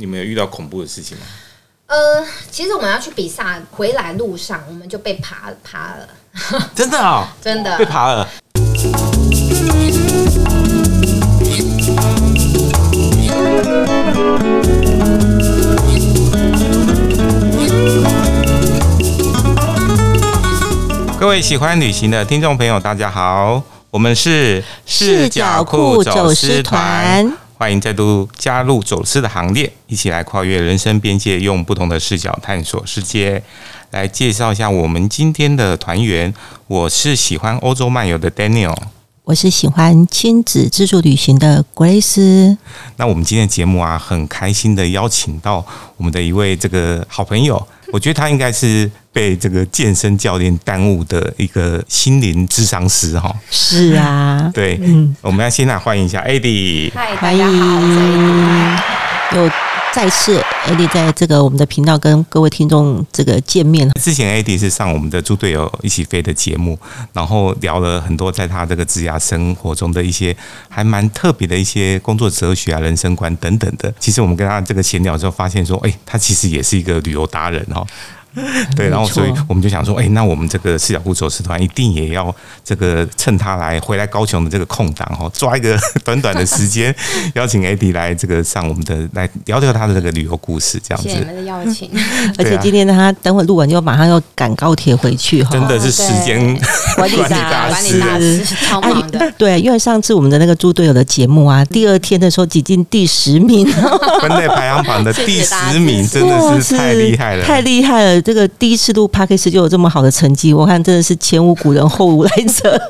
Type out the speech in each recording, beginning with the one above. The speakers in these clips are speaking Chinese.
你们有遇到恐怖的事情吗？呃，其实我们要去比赛，回来路上我们就被爬爬了。真的啊、哦，真的被爬了。各位喜欢旅行的听众朋友，大家好，我们是视角酷走私团，欢迎再度加入走私的行列，一起来跨越人生边界，用不同的视角探索世界。来介绍一下我们今天的团员，我是喜欢欧洲漫游的 Daniel，我是喜欢亲子自助旅行的 Grace。那我们今天的节目啊，很开心的邀请到我们的一位这个好朋友。我觉得他应该是被这个健身教练耽误的一个心灵智商师哈。是啊，对，嗯，我们要先来欢迎一下 Eddie。嗨，大家好，有再次，AD 在这个我们的频道跟各位听众这个见面。之前 AD 是上我们的猪队友一起飞的节目，然后聊了很多在他这个职涯生活中的一些还蛮特别的一些工作哲学啊、人生观等等的。其实我们跟他这个闲聊之后，发现说，哎，他其实也是一个旅游达人哈。对，然后所以我们就想说，哎，那我们这个四角酷走私团一定也要这个趁他来回来高雄的这个空档哈，抓一个短短的时间，邀请 Eddie 来这个上我们的来聊聊他的这个旅游故事，这样子。谢谢你们的邀请。而且今天，他等会录完就马上要赶高铁回去哈，真的是时间 管理大师，超忙的。对，因为上次我们的那个猪队友的节目啊，第二天的时候挤进第十名，分类排行榜的第十名，真的是太厉害了，太厉害了。这个第一次录 Podcast 就有这么好的成绩，我看真的是前无古人后无来者。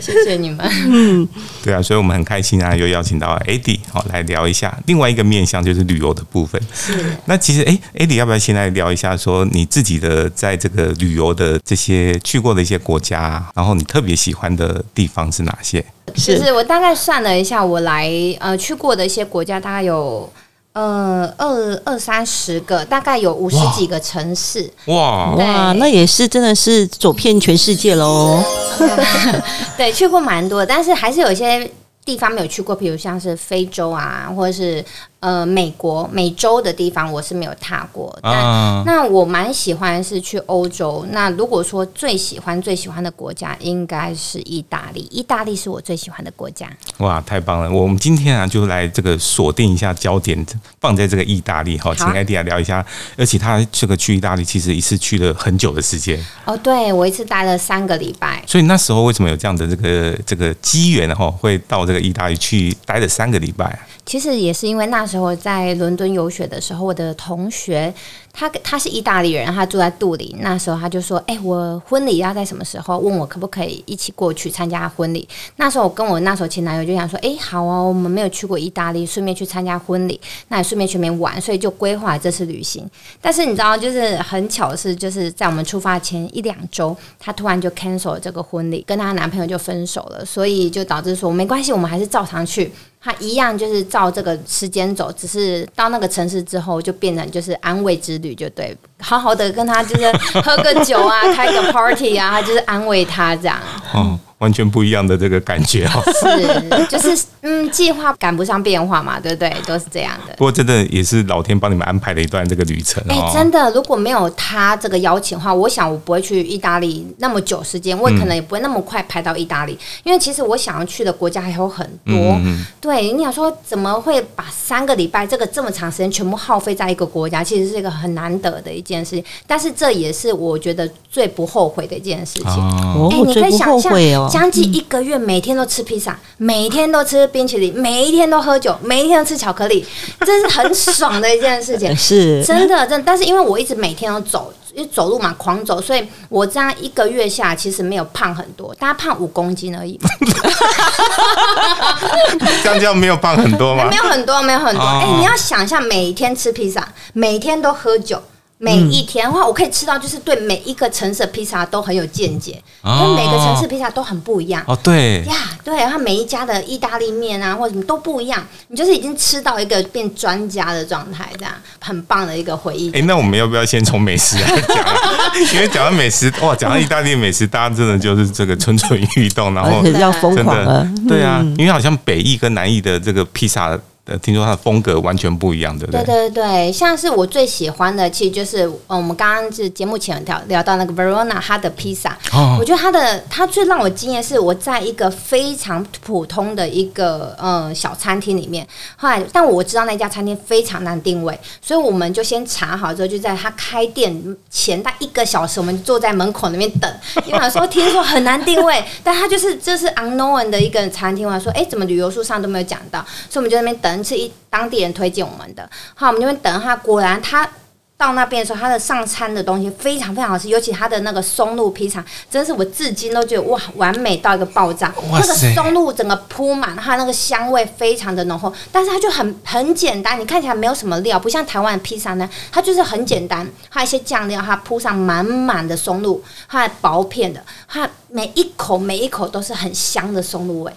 谢谢你们。嗯，对啊，所以我们很开心啊，又邀请到 Eddie 好来聊一下另外一个面向，就是旅游的部分。是。那其实，哎，Eddie 要不要先来聊一下，说你自己的在这个旅游的这些去过的一些国家，然后你特别喜欢的地方是哪些？是，是我大概算了一下，我来呃去过的一些国家，大概有。呃，二二三十个，大概有五十几个城市。哇哇，那也是真的是走遍全世界喽。对，去过蛮多，但是还是有一些地方没有去过，比如像是非洲啊，或者是。呃，美国、美洲的地方我是没有踏过，但、啊、那我蛮喜欢是去欧洲。那如果说最喜欢、最喜欢的国家，应该是意大利。意大利是我最喜欢的国家。哇，太棒了！我们今天啊，就来这个锁定一下焦点，放在这个意大利。哈，请 Eddie 来聊一下。而且他这个去意大利，其实一次去了很久的时间。哦，对，我一次待了三个礼拜。所以那时候为什么有这样的这个这个机缘哈，会到这个意大利去待了三个礼拜？其实也是因为那时候在伦敦游学的时候，我的同学。他他是意大利人，他住在杜林。那时候他就说：“哎、我婚礼要在什么时候？问我可不可以一起过去参加婚礼。”那时候我跟我那时候前男友就想说：“哎、好啊，我们没有去过意大利，顺便去参加婚礼，那也顺便去那边玩，所以就规划这次旅行。”但是你知道，就是很巧的是，就是在我们出发前一两周，他突然就 cancel 这个婚礼，跟他男朋友就分手了，所以就导致说没关系，我们还是照常去。他一样就是照这个时间走，只是到那个城市之后，就变成就是安慰之旅。就对，好好的跟他就是喝个酒啊，开个 party 啊，他就是安慰他这样。哦完全不一样的这个感觉哦，是就是嗯，计划赶不上变化嘛，对不对？都是这样的。不过真的也是老天帮你们安排了一段这个旅程。哎，真的，如果没有他这个邀请的话，我想我不会去意大利那么久时间，我可能也不会那么快排到意大利，因为其实我想要去的国家还有很多。对，你想说怎么会把三个礼拜这个这么长时间全部耗费在一个国家？其实是一个很难得的一件事情，但是这也是我觉得最不后悔的一件事情。哦，你可以想象哦。将近一个月，每天都吃披萨，每天都吃冰淇淋，每一天都喝酒，每一天都吃巧克力，这是很爽的一件事情。是，真的，真的。但是因为我一直每天都走，因为走路嘛，狂走，所以我这样一个月下，其实没有胖很多，大概胖五公斤而已。这样叫没有胖很多吗？没有很多，没有很多。哎、欸，你要想一下，每天吃披萨，每天都喝酒。每一天的话，我可以吃到，就是对每一个城市的披萨都很有见解，因为每个城市披萨都很不一样。哦，对呀，对，它每一家的意大利面啊，或者什么都不一样。你就是已经吃到一个变专家的状态，这样很棒的一个回忆。哎，那我们要不要先从美食来讲？因为讲到美食，哇，讲到意大利美食，大家真的就是这个蠢蠢欲动，然后要疯狂了。对啊，因为好像北意跟南意的这个披萨。呃，听说他的风格完全不一样，对不对？对对对，像是我最喜欢的，其实就是呃，我们刚刚是节目前聊聊到那个 Verona 它的披萨，哦，我觉得他的他最让我惊艳是我在一个非常普通的一个呃小餐厅里面，后来但我知道那家餐厅非常难定位，所以我们就先查好之后，就在他开店前大概一个小时，我们坐在门口那边等，因为说听说很难定位，但他就是这是 unknown 的一个餐厅，我说哎，怎么旅游书上都没有讲到，所以我们就在那边等。是一当地人推荐我们的，好，我们就边等他。果然他。到那边的时候，它的上餐的东西非常非常好吃，尤其它的那个松露披萨，真是我至今都觉得哇，完美到一个爆炸。那个松露整个铺满，它那个香味非常的浓厚，但是它就很很简单，你看起来没有什么料，不像台湾的披萨呢，它就是很简单，还有一些酱料，它铺上满满的松露，它薄片的，它每一口每一口都是很香的松露味，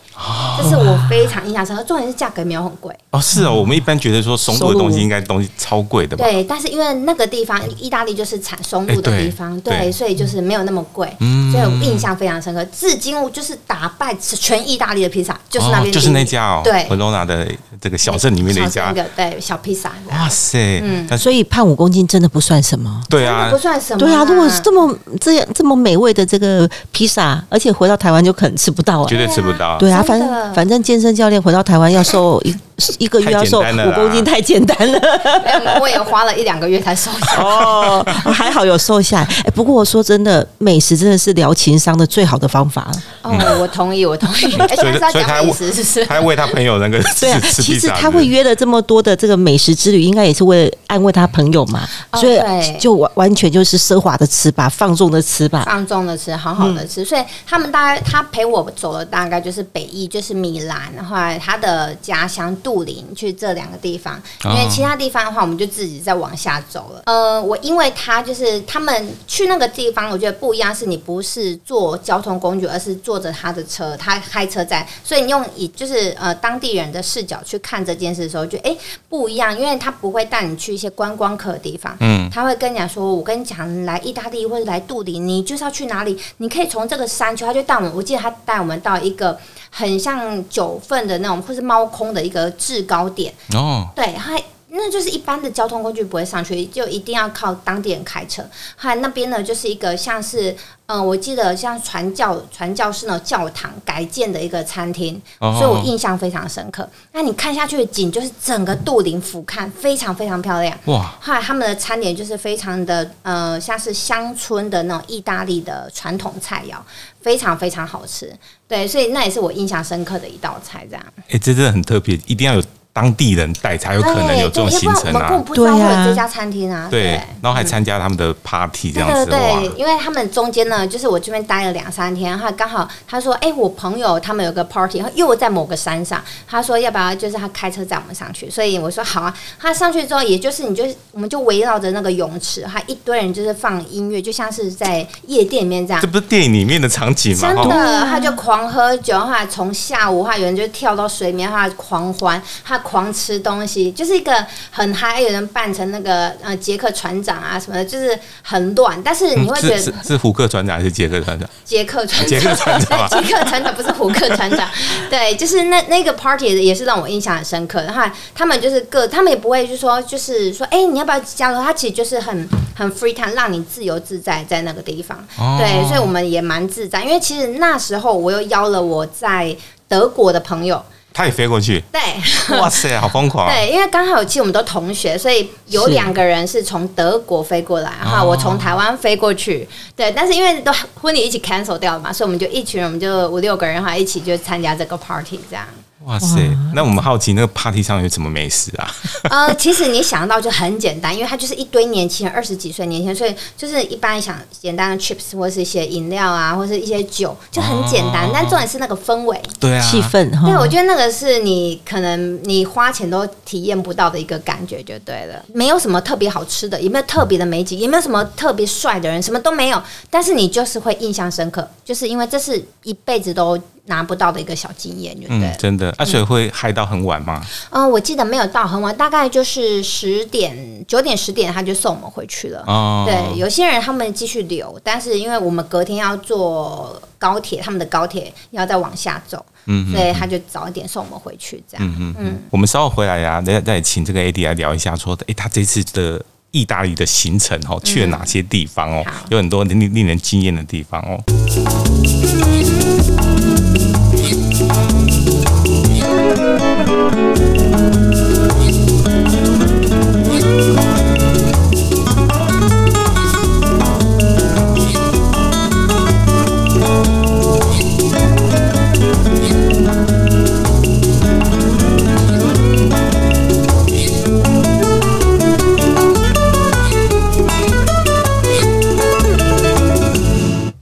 这是我非常印象深刻。重点是价格没有很贵哦，是哦，我们一般觉得说松露的东西应该东西超贵的吧？对，但是因为那。那个地方，意大利就是产松露的地方，欸、对，对，所以就是没有那么贵，嗯，所以我印象非常深刻。至今我就是打败全意大利的披萨，就是那边、哦，就是那家哦，对，佛罗纳的这个小镇里面的一家，那个对小披萨。哇塞，嗯，所以胖五公斤真的不算什么，对啊，不算什么，对啊。如果是这么这样这么美味的这个披萨，而且回到台湾就可能吃不到，绝对吃不到。对啊，反正反正健身教练回到台湾要瘦一一个月要瘦五公斤，太简单了。我也花了一两个月才瘦下来。哦，还好有瘦下来。哎，不过我说真的，美食真的是疗情商的最好的方法。哦，我同意，我同意。所 以，所以他为他为他朋友那个对啊，其实他会约了这么多的这个美食之旅，应该也是为了安慰他朋友嘛。所以就完完全就是奢华的吃吧，放纵的吃吧，放纵的吃，好好的吃。所以他们大概他陪我走了大概就是北翼，就是米兰，后来他的家乡杜林，去这两个地方。因为其他地方的话，我们就自己再往下走了。呃，我因为他就是他们去那个地方，我觉得不一样，是你不是坐交通工具，而是坐着他的车，他开车在，所以你用以就是呃当地人的视角去看这件事的时候，就哎不一样，因为他不会带你去一些观光客的地方，嗯，他会跟你讲说，我跟你讲，来意大利或者来杜林，你就是要去哪里，你可以从这个山区，他就带我们，我记得他带我们到一个很像九份的那种，或是猫空的一个制高点哦，对，他。那就是一般的交通工具不会上去，就一定要靠当地人开车。还有那边呢，就是一个像是，嗯、呃，我记得像传教传教士那种教堂改建的一个餐厅，所以我印象非常深刻。那你看下去的景就是整个杜林俯瞰，非常非常漂亮。哇！后来他们的餐点就是非常的，呃，像是乡村的那种意大利的传统菜肴，非常非常好吃。对，所以那也是我印象深刻的一道菜。这样，哎、欸，这真的很特别，一定要有。当地人带才有可能有这种行程啊！对呀，这家餐厅啊，对，然后还参加他们的 party 这样子。对，因为他们中间呢，就是我这边待了两三天，然后刚好他说：“哎，我朋友他们有个 party，然后又在某个山上。”他说：“要不要就是他开车载我们上去？”所以我说：“好啊。”他上去之后，也就是你就我们就围绕着那个泳池，他一堆人就是放音乐，就像是在夜店里面这样。这不是电影里面的场景吗？真的，他就狂喝酒，然后从下午，他有人就跳到水面，他狂欢，他。狂吃东西，就是一个很嗨，有人扮成那个呃杰克船长啊什么的，就是很乱。但是你会觉得、嗯、是是胡克船长还是杰克船长？杰克船长，杰克船长，杰克船长不是胡克船长。对，就是那那个 party 也是让我印象很深刻。然后他们就是各，他们也不会就说就是说，哎、欸，你要不要加入？他其实就是很很 free time，让你自由自在在那个地方。哦、对，所以我们也蛮自在。因为其实那时候我又邀了我在德国的朋友。他也飞过去，对，哇塞，好疯狂！对，因为刚好其实我们都同学，所以有两个人是从德国飞过来，哈，我从台湾飞过去，对，但是因为都婚礼一起 cancel 掉了嘛，所以我们就一群人，我们就五六个人哈，一起就参加这个 party 这样。哇塞！那我们好奇，那个 party 上有什么美食啊？呃，其实你想到就很简单，因为它就是一堆年轻人，二十几岁年轻人，所以就是一般想简单的 chips 或是一些饮料啊，或是一些酒，就很简单。哦、但重点是那个氛围，对啊，气氛。对，我觉得那个是你可能你花钱都体验不到的一个感觉，就对了。没有什么特别好吃的，也没有特别的美景，也没有什么特别帅的人，什么都没有。但是你就是会印象深刻，就是因为这是一辈子都。拿不到的一个小经验，对不对？嗯，真的，而、啊、且会嗨到很晚吗？嗯、呃，我记得没有到很晚，大概就是十点、九点、十点，他就送我们回去了。哦，对，有些人他们继续留，但是因为我们隔天要坐高铁，他们的高铁要再往下走，嗯，所以他就早一点送我们回去，这样。嗯嗯嗯。我们稍后回来呀、啊，再再请这个 AD 来聊一下，说，哎，他这次的意大利的行程哦，去了哪些地方哦？嗯、有很多令令人惊艳的地方哦。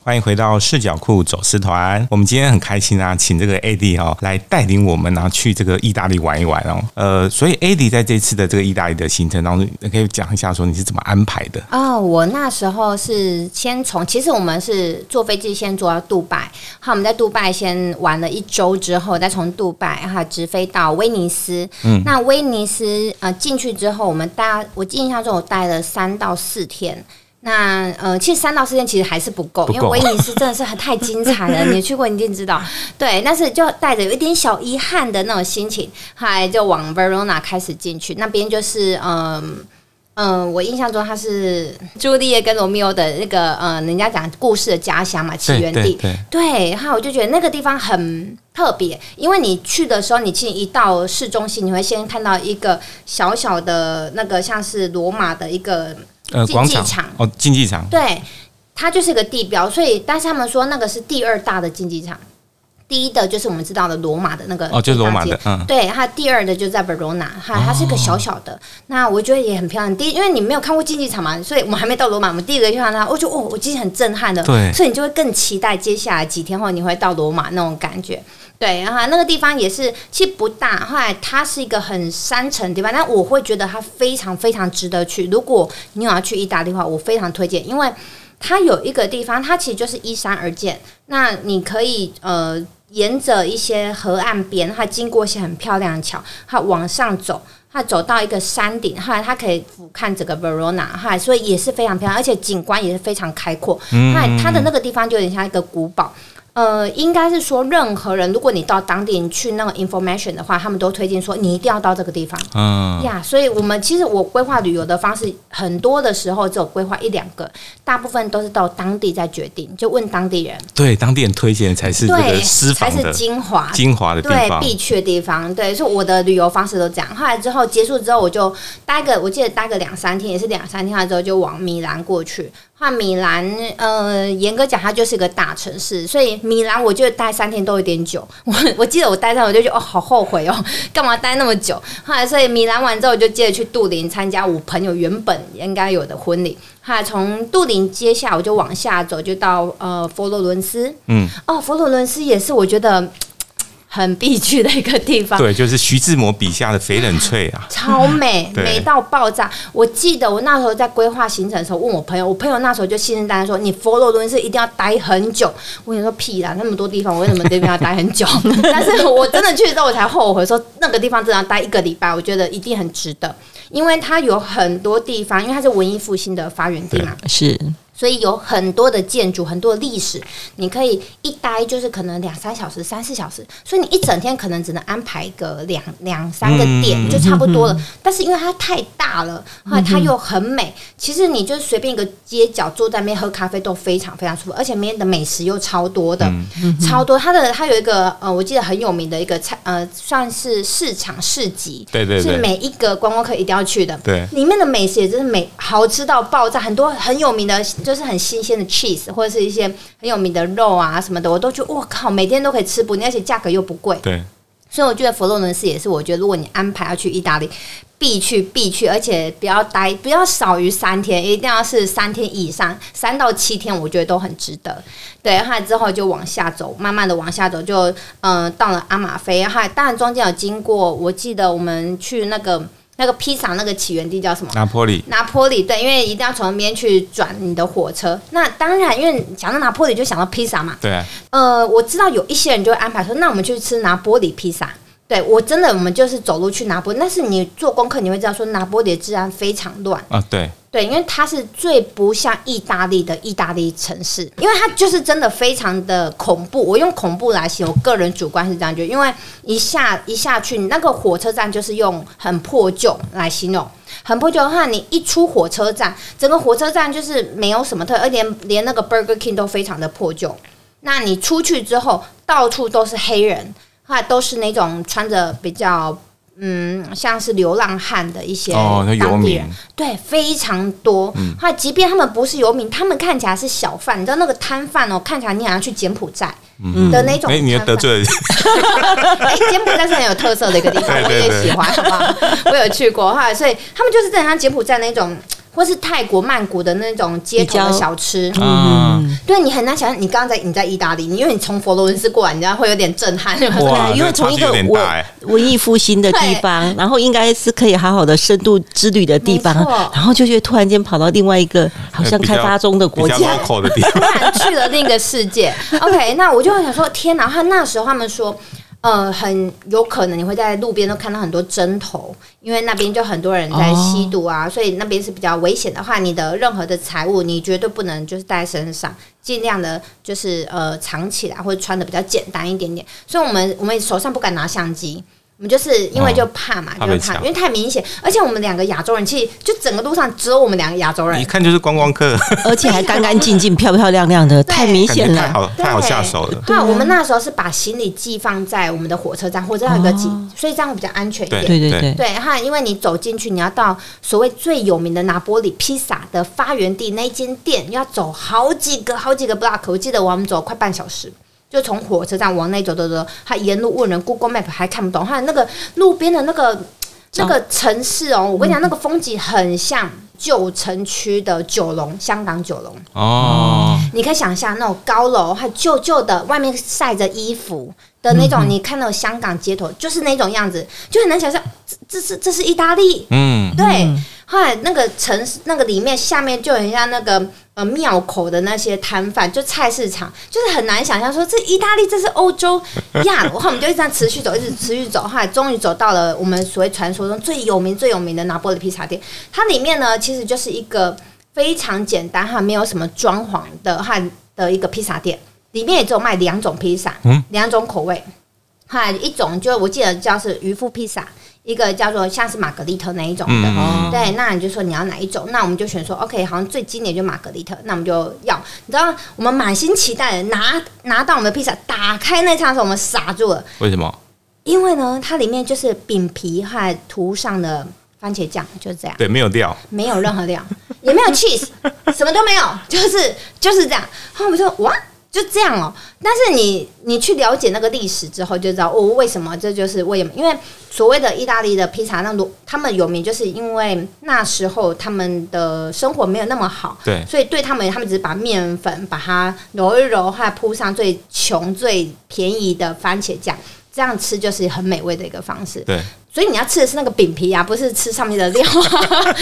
欢迎回到视角库走私团。我们今天很开心啊，请这个 AD 哦来带领我们啊去这个意大利玩一玩哦。呃，所以 AD 在这次的这个意大利的行程当中，你可以讲一下说你是怎么安排的？哦，我那时候是先从，其实我们是坐飞机先坐到杜拜，好，我们在杜拜先玩了一周之后，再从杜拜哈直飞到威尼斯。嗯，那威尼斯呃进去之后，我们大家我印象中我待了三到四天。那呃，其实三到四天其实还是不够，不，因为威尼斯真的是很太精彩了。你去过，你一定知道。对，但是就带着有一点小遗憾的那种心情，后来就往 Verona 开始进去。那边就是嗯嗯、呃，我印象中它是朱丽叶跟罗密欧的那个呃，人家讲故事的家乡嘛，起源地。对，对，然后我就觉得那个地方很特别，因为你去的时候，你其实一到市中心，你会先看到一个小小的那个像是罗马的一个。呃，竞技场哦，竞技场，对，它就是一个地标，所以但是他们说那个是第二大的竞技场，第一的就是我们知道的罗马的那个哦，就是罗马的，嗯，对，它第二的就在 Verona，哈，它是一个小小的，哦、那我觉得也很漂亮。第一，因为你没有看过竞技场嘛，所以我们还没到罗马，我们第一个就看它，我觉得哦，我其实很震撼的，对，所以你就会更期待接下来几天后你会到罗马那种感觉。对，然后那个地方也是其实不大，后来它是一个很山城的地方，但我会觉得它非常非常值得去。如果你有要去意大利的话，我非常推荐，因为它有一个地方，它其实就是依山而建。那你可以呃沿着一些河岸边，它经过一些很漂亮的桥，它往上走，它走到一个山顶，后来它可以俯瞰整个 Verona，哈，所以也是非常漂亮，而且景观也是非常开阔。那它的那个地方就有点像一个古堡。呃，应该是说，任何人，如果你到当地你去那个 information 的话，他们都推荐说你一定要到这个地方。嗯呀所以我们其实我规划旅游的方式，很多的时候只有规划一两个，大部分都是到当地再决定，就问当地人。对，当地人推荐才是对，才是精华精华的地方，对，必去的地方。对，所以我的旅游方式都这样。后来之后结束之后，我就待个，我记得待个两三天，也是两三天，之后就往米兰过去。换米兰，呃，严格讲，它就是一个大城市，所以米兰我觉得待三天都有点久。我我记得我待上，我就觉得哦，好后悔哦，干嘛待那么久？后来所以米兰完之后，我就接着去杜林参加我朋友原本应该有的婚礼。后来从杜林接下，我就往下走，就到呃佛罗伦斯。嗯，哦，佛罗伦斯也是我觉得。很必去的一个地方，对，就是徐志摩笔下的翡冷翠啊，超美，美到爆炸。我记得我那时候在规划行程的时候，问我朋友，我朋友那时候就信誓旦旦说：“你佛罗伦斯一定要待很久。”我跟你说屁啦，那么多地方，我为什么这边要待很久？但是我真的去之后，我才后悔说那个地方真的要待一个礼拜，我觉得一定很值得，因为它有很多地方，因为它是文艺复兴的发源地嘛，是。所以有很多的建筑，很多的历史，你可以一待就是可能两三小时、三四小时，所以你一整天可能只能安排个两两三个点就差不多了。但是因为它太大了，后来它又很美，其实你就是随便一个街角坐在那边喝咖啡都非常非常舒服，而且那边的美食又超多的，超多。它的它有一个呃，我记得很有名的一个菜呃，算是市场市集，对对对，是每一个观光客一定要去的。对，里面的美食也真是美，好吃到爆炸，很多很有名的。就是很新鲜的 cheese 或者是一些很有名的肉啊什么的，我都觉得我靠，每天都可以吃不腻，而且价格又不贵。对，所以我觉得佛罗伦斯也是，我觉得如果你安排要去意大利，必去必去，而且不要待，不要少于三天，一定要是三天以上，三到七天，我觉得都很值得。对，然后之后就往下走，慢慢的往下走，就嗯、呃、到了阿马菲，然后，当然中间有经过，我记得我们去那个。那个披萨那个起源地叫什么？拿坡里。拿坡里对，因为一定要从那边去转你的火车。那当然，因为讲到拿坡里就想到披萨嘛。对啊。呃，我知道有一些人就会安排说，那我们去吃拿坡里披萨。对我真的，我们就是走路去拿坡里。但是你做功课，你会知道说拿坡里的治安非常乱啊。对对，因为它是最不像意大利的意大利城市，因为它就是真的非常的恐怖。我用恐怖来形容，我个人主观是这样觉得，因为一下一下去，那个火车站就是用很破旧来形容。很破旧的话，你一出火车站，整个火车站就是没有什么特，而连，连那个 Burger King 都非常的破旧。那你出去之后，到处都是黑人。话都是那种穿着比较嗯，像是流浪汉的一些当地人，哦、游民对，非常多。话、嗯、即便他们不是游民，他们看起来是小贩，你知道那个摊贩哦，看起来你好像去柬埔寨的那种。哎、嗯，你得罪了。哎，柬埔寨是很有特色的一个地方，我也喜欢，好不好？我有去过哈，所以他们就是在像柬埔寨那种。或是泰国曼谷的那种街头的小吃，嗯，对，你很难想象，你刚刚在你在意大利，你因为你从佛罗伦斯过来，你知道会有点震撼，对，因为从一个文文艺复兴的地方，然后应该是可以好好的深度之旅的地方，然后就觉得突然间跑到另外一个好像开发中的国家，突然去了另一个世界。OK，那我就会想说，天哪！他那时候他们说。呃，很有可能你会在路边都看到很多针头，因为那边就很多人在吸毒啊，哦、所以那边是比较危险的话，你的任何的财物你绝对不能就是带身上，尽量的就是呃藏起来或者穿的比较简单一点点。所以我们我们手上不敢拿相机。我们就是因为就怕嘛，哦、就怕，因为太明显，而且我们两个亚洲人，其实就整个路上只有我们两个亚洲人，一看就是观光客，而且还干干净净、漂漂亮亮的，太明显了，太好太好下手了。对我们那时候是把行李寄放在我们的火车站火车站有个寄，哦、所以这样会比较安全一点。对对对对，哈，因为你走进去，你要到所谓最有名的拿玻里披萨的发源地那间店，要走好几个好几个 block，我记得我们走快半小时。就从火车站往内走走走，他沿路问人，Google Map 还看不懂，他那个路边的那个那个城市哦，我跟你讲，那个风景很像旧城区的九龙，香港九龙。哦，你可以想象那种高楼，还旧旧的，外面晒着衣服的那种，你看到香港街头就是那种样子，就很难想象，这是这是意大利，嗯，对。后来那个城市那个里面下面就很像那个呃庙口的那些摊贩，就菜市场，就是很难想象说这意大利这是欧洲呀。然后我们就一直这样持续走，一直持续走，后来终于走到了我们所谓传说中最有名最有名的拿坡里披萨店。它里面呢其实就是一个非常简单哈，没有什么装潢的哈的一个披萨店，里面也只有卖两种披萨，嗯，两种口味，哈，一种就我记得叫是渔夫披萨。一个叫做像是玛格丽特那一种的，嗯、对，那你就说你要哪一种？那我们就选说，OK，好像最经典就玛格丽特，那我们就要。你知道，我们满心期待的拿拿到我们的披萨，打开那场的时候，我们傻住了。为什么？因为呢，它里面就是饼皮还涂上的番茄酱，就是这样。对，没有料，没有任何料，也没有 cheese，什么都没有，就是就是这样。然后我们说，哇。就这样哦，但是你你去了解那个历史之后，就知道哦，为什么这就是为什么？因为所谓的意大利的披萨，那他们有名，就是因为那时候他们的生活没有那么好，对，所以对他们，他们只是把面粉把它揉一揉，还铺上最穷最便宜的番茄酱，这样吃就是很美味的一个方式。对，所以你要吃的是那个饼皮啊，不是吃上面的料。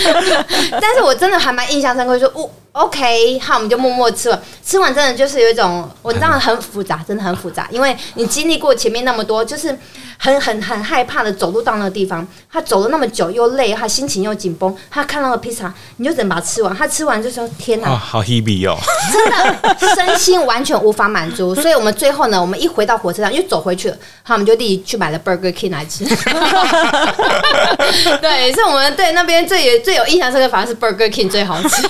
但是我真的还蛮印象深刻，说哦。OK，好，我们就默默吃了。吃完真的就是有一种，我知道很复杂，真的很复杂，因为你经历过前面那么多，就是很很很害怕的走路到那个地方。他走了那么久又累，他心情又紧绷，他看到了披萨，你就只能把它吃完。他吃完就说：“天哪，哦、好 Hebe 哦，真的身心完全无法满足。”所以我们最后呢，我们一回到火车站又走回去了，好，我们就立即去买了 Burger King 来吃。对，所以我们对那边最有最有印象深刻，反而是 Burger King 最好吃。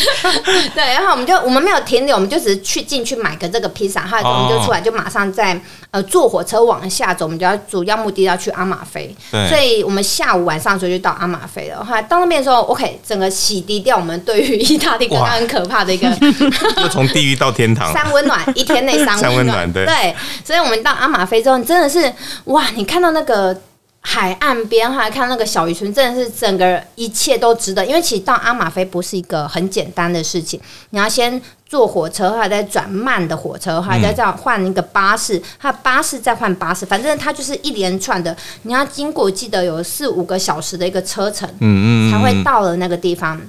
对，然后我们就我们没有停留，我们就只是去进去买个这个披萨，后来我们就出来，就马上在呃坐火车往下走，我们就要主要目的要去阿马菲。所以我们下午晚上的时候就到阿马菲了。后来到那边的时候，OK，整个洗涤掉我们对于意大利刚刚很可怕的一个，就从地狱到天堂，三温暖，一天内三温暖，三温暖，对。对，所以我们到阿马菲之后，真的是哇，你看到那个。海岸边，还看那个小渔村，真的是整个一切都值得。因为其实到阿马菲不是一个很简单的事情，你要先坐火车，还再转慢的火车，还再这样换一个巴士，还有巴士再换巴士，反正它就是一连串的，你要经过记得有四五个小时的一个车程，嗯嗯，才会到了那个地方。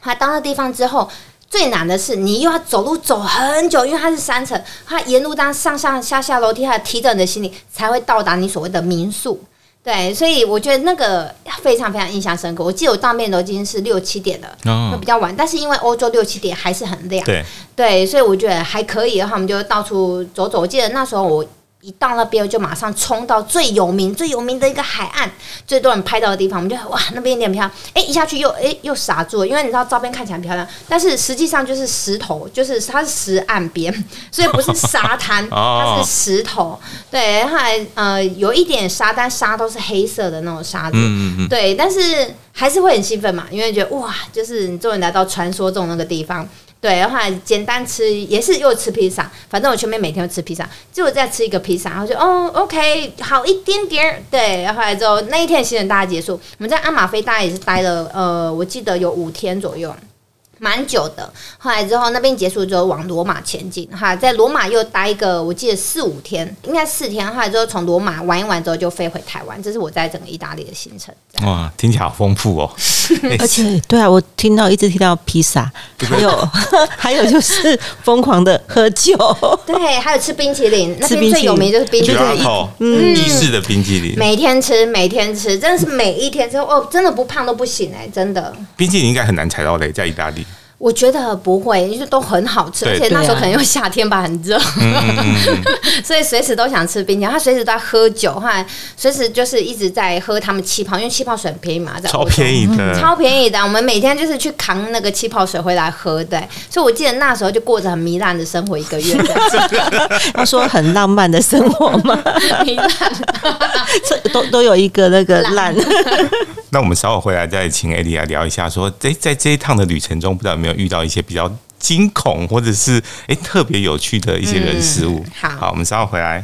它到那地方之后。最难的是，你又要走路走很久，因为它是三层，它沿路当上上下下楼梯，还提着你的行李，才会到达你所谓的民宿。对，所以我觉得那个非常非常印象深刻。我记得我到那边都已经是六七点了，哦、比较晚，但是因为欧洲六七点还是很亮，对，对，所以我觉得还可以的话，我们就到处走走。我记得那时候我。一到那边就马上冲到最有名、最有名的一个海岸，最多人拍到的地方，我们就哇，那边有点漂亮。哎、欸，一下去又哎、欸、又傻住了，因为你知道照片看起来很漂亮，但是实际上就是石头，就是它是石岸边，所以不是沙滩，它是石头。对，它还呃有一点沙，但沙都是黑色的那种沙子。对，但是还是会很兴奋嘛，因为觉得哇，就是你终于来到传说中那个地方。对，然后简单吃也是又吃披萨，反正我前面每天都吃披萨，就再吃一个披萨，然后就哦，OK，好一点点。对，然后来之后那一天行程大概结束，我们在阿马菲大概也是待了呃，我记得有五天左右。蛮久的，后来之后那边结束之后往罗马前进，哈，在罗马又待一个，我记得四五天，应该四天，后来之后从罗马玩一玩之后就飞回台湾，这是我在整个意大利的行程。哇，听起来好丰富哦！而且，对啊，我听到一直听到披萨，还有还有就是疯狂的喝酒，对，还有吃冰淇淋，那边最有名就是冰淇淋，嗯，意式的冰淇淋，每天吃，每天吃，真的是每一天吃哦，真的不胖都不行哎，真的。冰淇淋应该很难踩到雷，在意大利。我觉得不会，因为都很好吃，而且那时候可能又夏天吧，很热，所以随时都想吃冰淇淋。他随时都在喝酒，哈，随时就是一直在喝他们气泡，因为气泡水很便宜嘛，在超便宜的，超便宜的。我们每天就是去扛那个气泡水回来喝，对。所以我记得那时候就过着很糜烂的生活一个月。他说很浪漫的生活吗？糜烂，都都有一个那个烂。那我们稍后回来再请 Eddie 来聊一下，说在在这一趟的旅程中，不知道有没有遇到一些比较惊恐或者是哎特别有趣的一些人事物。好，好，我们稍后回来。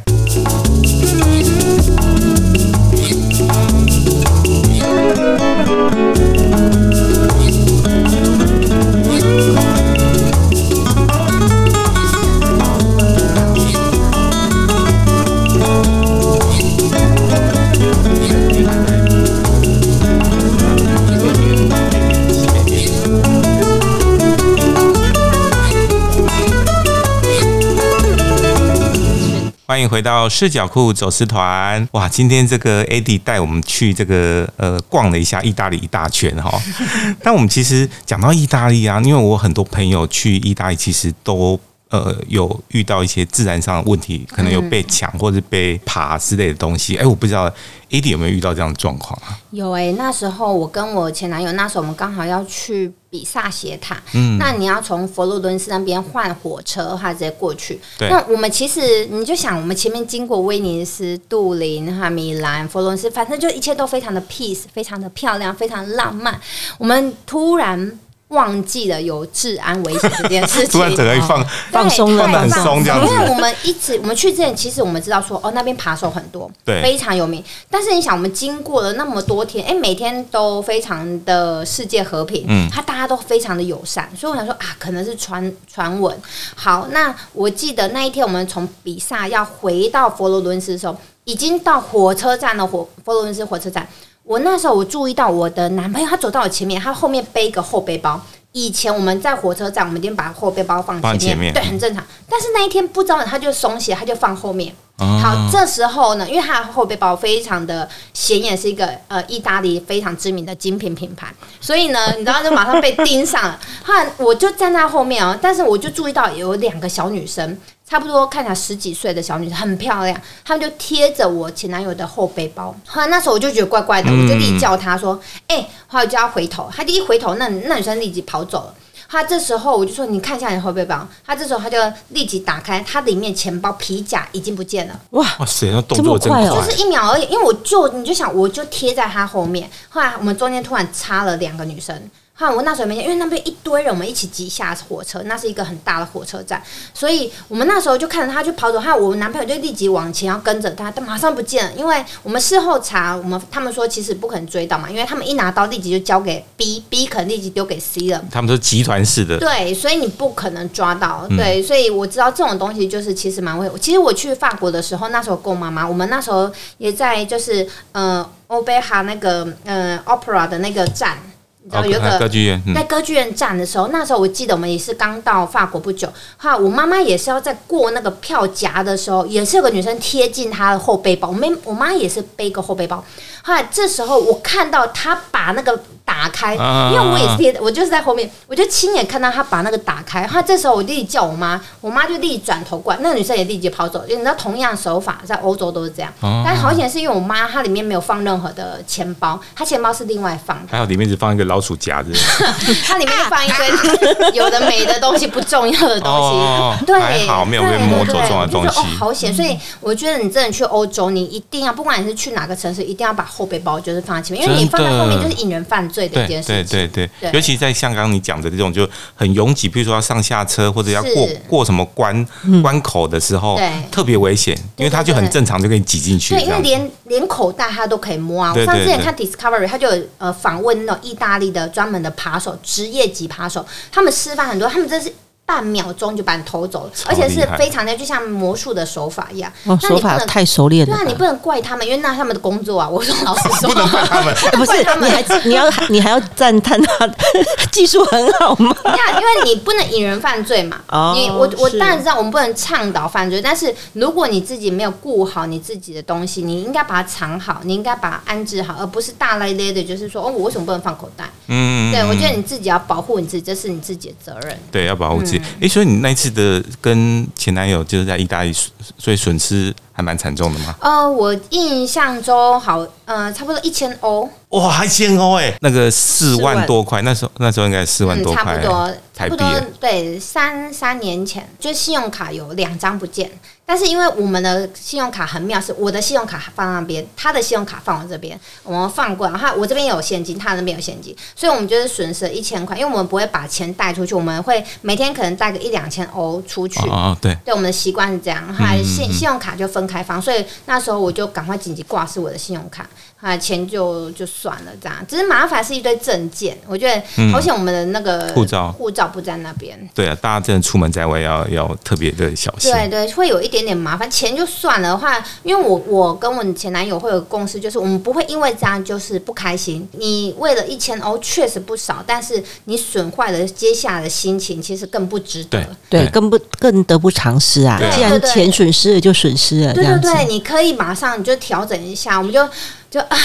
欢迎回到视角库走私团哇！今天这个 Eddie 带我们去这个呃逛了一下意大利一大圈哈。但我们其实讲到意大利啊，因为我很多朋友去意大利，其实都呃有遇到一些自然上的问题，可能有被抢或者被爬之类的东西。哎，我不知道 Eddie 有没有遇到这样的状况啊？有哎、欸，那时候我跟我前男友，那时候我们刚好要去。比萨斜塔，嗯，那你要从佛罗伦斯那边换火车，哈，直接过去。对，那我们其实你就想，我们前面经过威尼斯、杜林、哈米兰、佛罗伦斯，反正就一切都非常的 peace，非常的漂亮，非常浪漫。我们突然。忘记了有治安危险这件事情，突然整个一放放松了，很松这样子。因为我们一直我们去之前，其实我们知道说哦，那边扒手很多，对，非常有名。但是你想，我们经过了那么多天，哎，每天都非常的世界和平，嗯，他大家都非常的友善，所以我想说啊，可能是传传闻。好，那我记得那一天我们从比萨要回到佛罗伦斯的时候，已经到火车站了，火佛罗伦斯火车站。我那时候我注意到我的男朋友，他走到我前面，他后面背一个后背包。以前我们在火车站，我们一定把后背包放前面，前面对，很正常。但是那一天不知道他就松懈，他就放后面。哦、好，这时候呢，因为他的后背包非常的显眼，是一个呃意大利非常知名的精品品牌，所以呢，你知道就马上被盯上了。后来我就站在后面哦，但是我就注意到有两个小女生。差不多看起来十几岁的小女生很漂亮，她们就贴着我前男友的后背包。后来那时候我就觉得怪怪的，我就立即叫他说：“哎、欸！”后来就要回头，他第一回头，那那女生立即跑走了。他这时候我就说：“你看一下你的后背包。”他这时候他就立即打开，他里面钱包皮夹已经不见了。哇哇塞，那动作真快哦！就是一秒而已，因为我就你就想，我就贴在他后面。后来我们中间突然插了两个女生。哈，我那时候没见，因为那边一堆人，我们一起挤下火车，那是一个很大的火车站，所以我们那时候就看着他就跑走，哈，我男朋友就立即往前要跟着他，但马上不见了，因为我们事后查，我们他们说其实不可能追到嘛，因为他们一拿刀立即就交给 B，B 可能立即丢给 C 了。他们是集团式的，对，所以你不可能抓到，对，所以我知道这种东西就是其实蛮危险。其实我去法国的时候，那时候跟我妈妈，我们那时候也在就是呃欧贝哈那个呃 Opera 的那个站。你知道有个歌剧院，在歌剧院站的时候，那时候我记得我们也是刚到法国不久，哈，我妈妈也是要在过那个票夹的时候，也是有个女生贴近她的后背包，我们，我妈也是背个后背包，哈，这时候我看到她把那个。打开，因为我也是贴，我就是在后面，我就亲眼看到他把那个打开。他这时候我弟弟叫我妈，我妈就立即转头过来，那个女生也立即跑走。因为你知道，同样手法在欧洲都是这样。但好险是因为我妈她里面没有放任何的钱包，她钱包是另外放的。还有里面只放一个老鼠夹子，它里面就放一堆有的没的东西，不重要的东西。对，还好没有被摸走重要的东西。哦，好险！所以我觉得你真的去欧洲，你一定要，不管你是去哪个城市，一定要把后背包就是放在前面，因为你放在后面就是引人犯罪。对对对对对，尤其在像刚刚你讲的这种就很拥挤，比如说要上下车或者要过过什么关关口的时候，特别危险，因为它就很正常就给你挤进去。对，因为连连口袋它都可以摸啊。我上次也看 Discovery，它就有呃访问那种意大利的专门的扒手，职业级扒手，他们示范很多，他们这是。半秒钟就把你偷走了，而且是非常的，就像魔术的手法一样。哦，手法太熟练了。对啊，你不能怪他们，因为那是他们的工作啊。我说老实说，不能怪他们，不是他们，你还你要你还要赞叹他 技术很好吗？呀，因为你不能引人犯罪嘛。哦，你我我当然知道我们不能倡导犯罪，但是如果你自己没有顾好你自己的东西，你应该把它藏好，你应该把它安置好，而不是大咧咧的，就是说哦，我为什么不能放口袋？嗯，对，我觉得你自己要保护你自己，这是你自己的责任。对，要保护自己。哎，所以你那一次。的，跟前男友就是在意大利，所以损失还蛮惨重的吗？呃，我印象中好，呃，差不多一千欧。哇，还一千欧哎，那个四万多块，那时候那时候应该四万多块，差不多，差不多，对，三三年前，就信用卡有两张不见。但是因为我们的信用卡很妙，是我的信用卡放那边，他的信用卡放我这边，我们放过来，然后我这边有现金，他那边有现金，所以我们就是损失了一千块，因为我们不会把钱带出去，我们会每天可能带个一两千欧出去。哦，对，对，我们的习惯是这样，还信信用卡就分开放，所以那时候我就赶快紧急挂失我的信用卡。啊，钱就就算了，这样只是麻烦是一堆证件，我觉得好险我们的那个护照护照不在那边。对啊，大家真的出门在外要要特别的小心。对对，会有一点点麻烦。钱就算了的话，因为我我跟我前男友会有共识，就是我们不会因为这样就是不开心。你为了一千欧确实不少，但是你损坏了接下来的心情，其实更不值得。对，更不更得不偿失啊！既然钱损失了就损失了，对对对，你可以马上你就调整一下，我们就。就啊，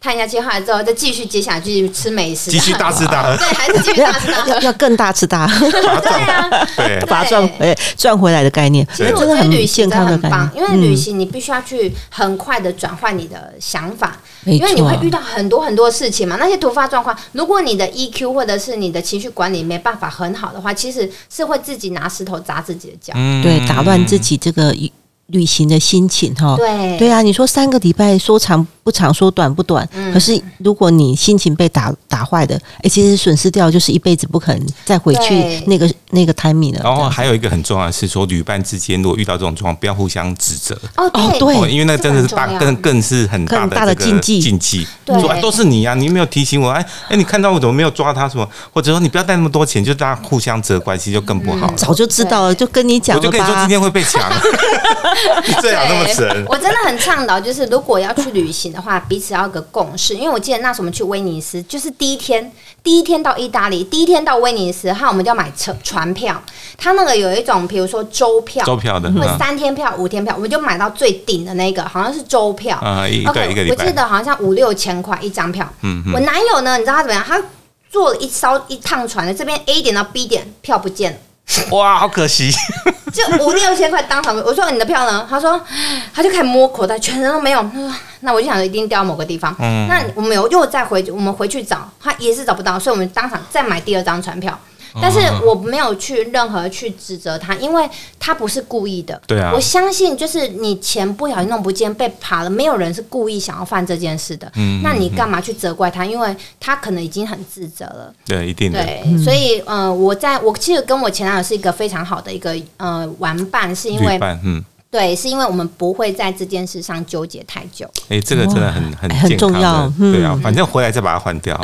叹一下气，后来之后再继续接下来继续吃美食，继续大吃大喝，对，还是继续大吃大喝，要更大吃大喝，对啊，对，把它赚回赚回来的概念，其实我觉得旅行真的很棒，因为旅行你必须要去很快的转换你的想法，因为你会遇到很多很多事情嘛，那些突发状况，如果你的 EQ 或者是你的情绪管理没办法很好的话，其实是会自己拿石头砸自己的脚，对，打乱自己这个旅行的心情哈，对对啊，你说三个礼拜说长不长，说短不短，可是如果你心情被打打坏的，哎，其实损失掉就是一辈子不可能再回去那个那个 timing 了。然后还有一个很重要的是说，旅伴之间如果遇到这种状况，不要互相指责。哦对，因为那真的是大更更是很大的大的禁忌禁忌。说都是你呀，你没有提醒我，哎哎，你看到我怎么没有抓他什么？或者说你不要带那么多钱，就大家互相责怪，其实就更不好。早就知道了，就跟你讲，我就跟你说今天会被抢。最好那么神，我真的很倡导，就是如果要去旅行的话，彼此要有个共识。因为我记得那时候我们去威尼斯，就是第一天，第一天到意大利，第一天到威尼斯，哈，我们就要买车船票。他那个有一种，比如说周票，周票的，或者三天票、五天票，我们就买到最顶的那个，好像是周票。啊，一个一个礼拜，我记得好像五六千块一张票。嗯，我男友呢，你知道他怎么样？他坐了一艘一趟船的，这边 A 点到 B 点，票不见了。哇，好可惜。就五六千块当场，我说你的票呢？他说，他就开始摸口袋，全身都没有。他说，那我就想着一定掉某个地方。嗯，那我们有又再回，我们回去找，他也是找不到，所以我们当场再买第二张船票。但是我没有去任何去指责他，因为他不是故意的。对啊，我相信就是你钱不小心弄不见被扒了，没有人是故意想要犯这件事的。嗯，那你干嘛去责怪他？因为他可能已经很自责了。对，一定的。对，所以呃，我在我其实跟我前男友是一个非常好的一个呃玩伴，是因为嗯。对，是因为我们不会在这件事上纠结太久。哎，这个真的很很很重要。对啊，反正回来再把它换掉。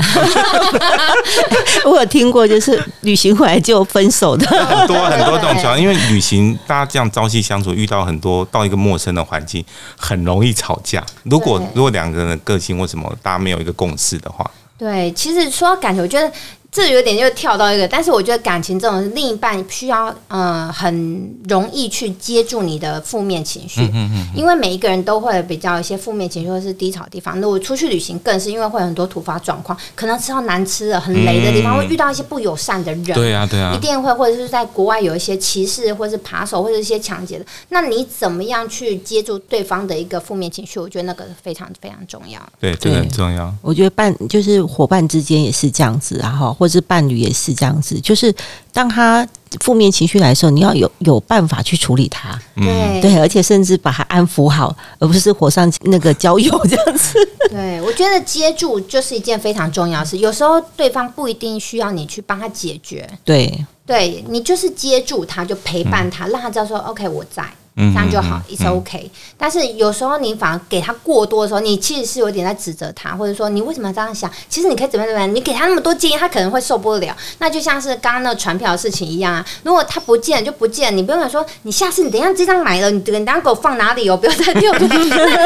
我有听过，就是旅行回来就分手的，很多很多这种情况。因为旅行大家这样朝夕相处，遇到很多到一个陌生的环境，很容易吵架。如果如果两个人的个性或什么，大家没有一个共识的话，对，其实说到感情，我觉得。这有点就跳到一个，但是我觉得感情这种另一半需要呃很容易去接住你的负面情绪，嗯嗯嗯，因为每一个人都会比较一些负面情绪或是低潮的地方。那我出去旅行更是因为会有很多突发状况，可能吃到难吃的、很雷的地方，会遇到一些不友善的人，对啊对啊，一定会或者是在国外有一些歧视或者是扒手或者一些抢劫的。那你怎么样去接住对方的一个负面情绪？我觉得那个非常非常重要。对，这个很重要。我觉得伴就是伙伴之间也是这样子，然后。或是伴侣也是这样子，就是当他负面情绪来的时候，你要有有办法去处理他，对。对，而且甚至把他安抚好，而不是火上那个浇油这样子。对，我觉得接住就是一件非常重要的事，有时候对方不一定需要你去帮他解决，对，对你就是接住他，就陪伴他，让他知道说 OK 我在。这样就好，It's OK。但是有时候你反而给他过多的时候，你其实是有点在指责他，或者说你为什么要这样想？其实你可以怎么样怎么样？你给他那么多建议，他可能会受不了。那就像是刚刚那个传票的事情一样啊。如果他不见就不见，你不用说，你下次你等一下这张买了，你等你等给我放哪里哦？不要再丢。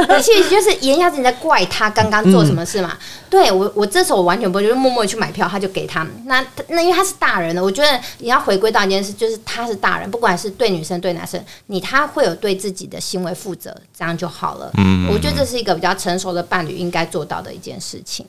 那其实就是言下之意你在怪他刚刚做什么事嘛。对我我这时候我完全不会就是默默去买票他就给他那他那因为他是大人的我觉得你要回归到一件事就是他是大人不管是对女生对男生你他会有对自己的行为负责这样就好了嗯。我觉得这是一个比较成熟的伴侣应该做到的一件事情。